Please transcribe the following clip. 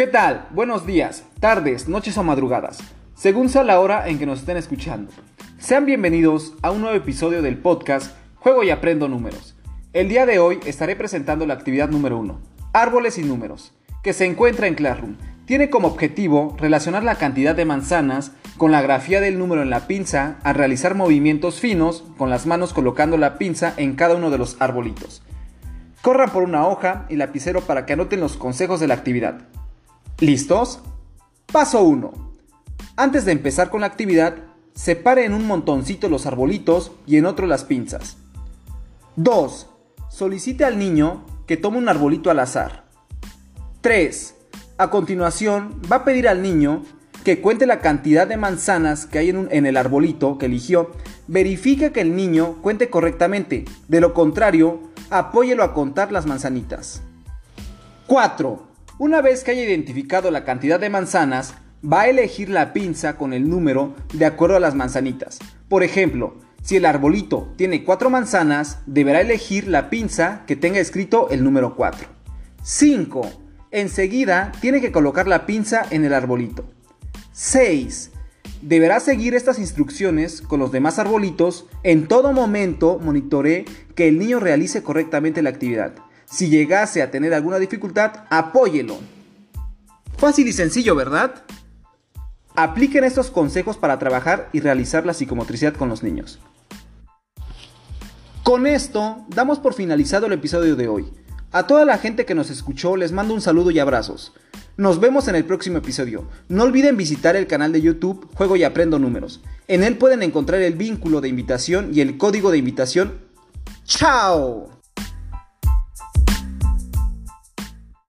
¿Qué tal? Buenos días, tardes, noches o madrugadas, según sea la hora en que nos estén escuchando. Sean bienvenidos a un nuevo episodio del podcast Juego y Aprendo Números. El día de hoy estaré presentando la actividad número 1, Árboles y Números, que se encuentra en Classroom. Tiene como objetivo relacionar la cantidad de manzanas con la grafía del número en la pinza al realizar movimientos finos con las manos colocando la pinza en cada uno de los arbolitos. Corran por una hoja y lapicero para que anoten los consejos de la actividad. ¿Listos? Paso 1. Antes de empezar con la actividad, separe en un montoncito los arbolitos y en otro las pinzas. 2. Solicite al niño que tome un arbolito al azar. 3. A continuación, va a pedir al niño que cuente la cantidad de manzanas que hay en, el arbolito que eligió. Verifique que el niño cuente correctamente. De lo contrario, apóyelo a contar las manzanitas. 4. Una vez que haya identificado la cantidad de manzanas, va a elegir la pinza con el número de acuerdo a las manzanitas. Por ejemplo, si el arbolito tiene 4 manzanas, deberá elegir la pinza que tenga escrito el número 4. 5. Enseguida tiene que colocar la pinza en el arbolito. 6. Deberá seguir estas instrucciones con los demás arbolitos. En todo momento monitoree que el niño realice correctamente la actividad. Si llegase a tener alguna dificultad, apóyelo. Fácil y sencillo, ¿verdad? Apliquen estos consejos para trabajar y realizar la psicomotricidad con los niños. Con esto, damos por finalizado el episodio de hoy. A toda la gente que nos escuchó les mando un saludo y abrazos. Nos vemos en el próximo episodio. No olviden visitar el canal de YouTube Juego y Aprendo Números. En él pueden encontrar el vínculo de invitación y el código de invitación. ¡Chao!